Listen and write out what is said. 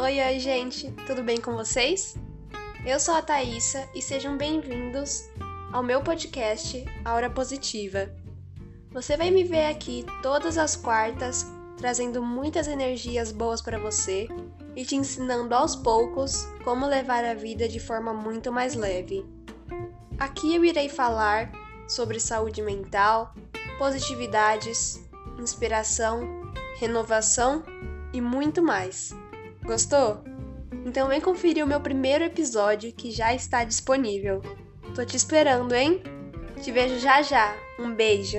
Oi, oi, gente, tudo bem com vocês? Eu sou a Thaisa e sejam bem-vindos ao meu podcast Aura Positiva. Você vai me ver aqui todas as quartas trazendo muitas energias boas para você e te ensinando aos poucos como levar a vida de forma muito mais leve. Aqui eu irei falar sobre saúde mental, positividades, inspiração, renovação e muito mais. Gostou? Então vem conferir o meu primeiro episódio que já está disponível. Tô te esperando, hein? Te vejo já já. Um beijo.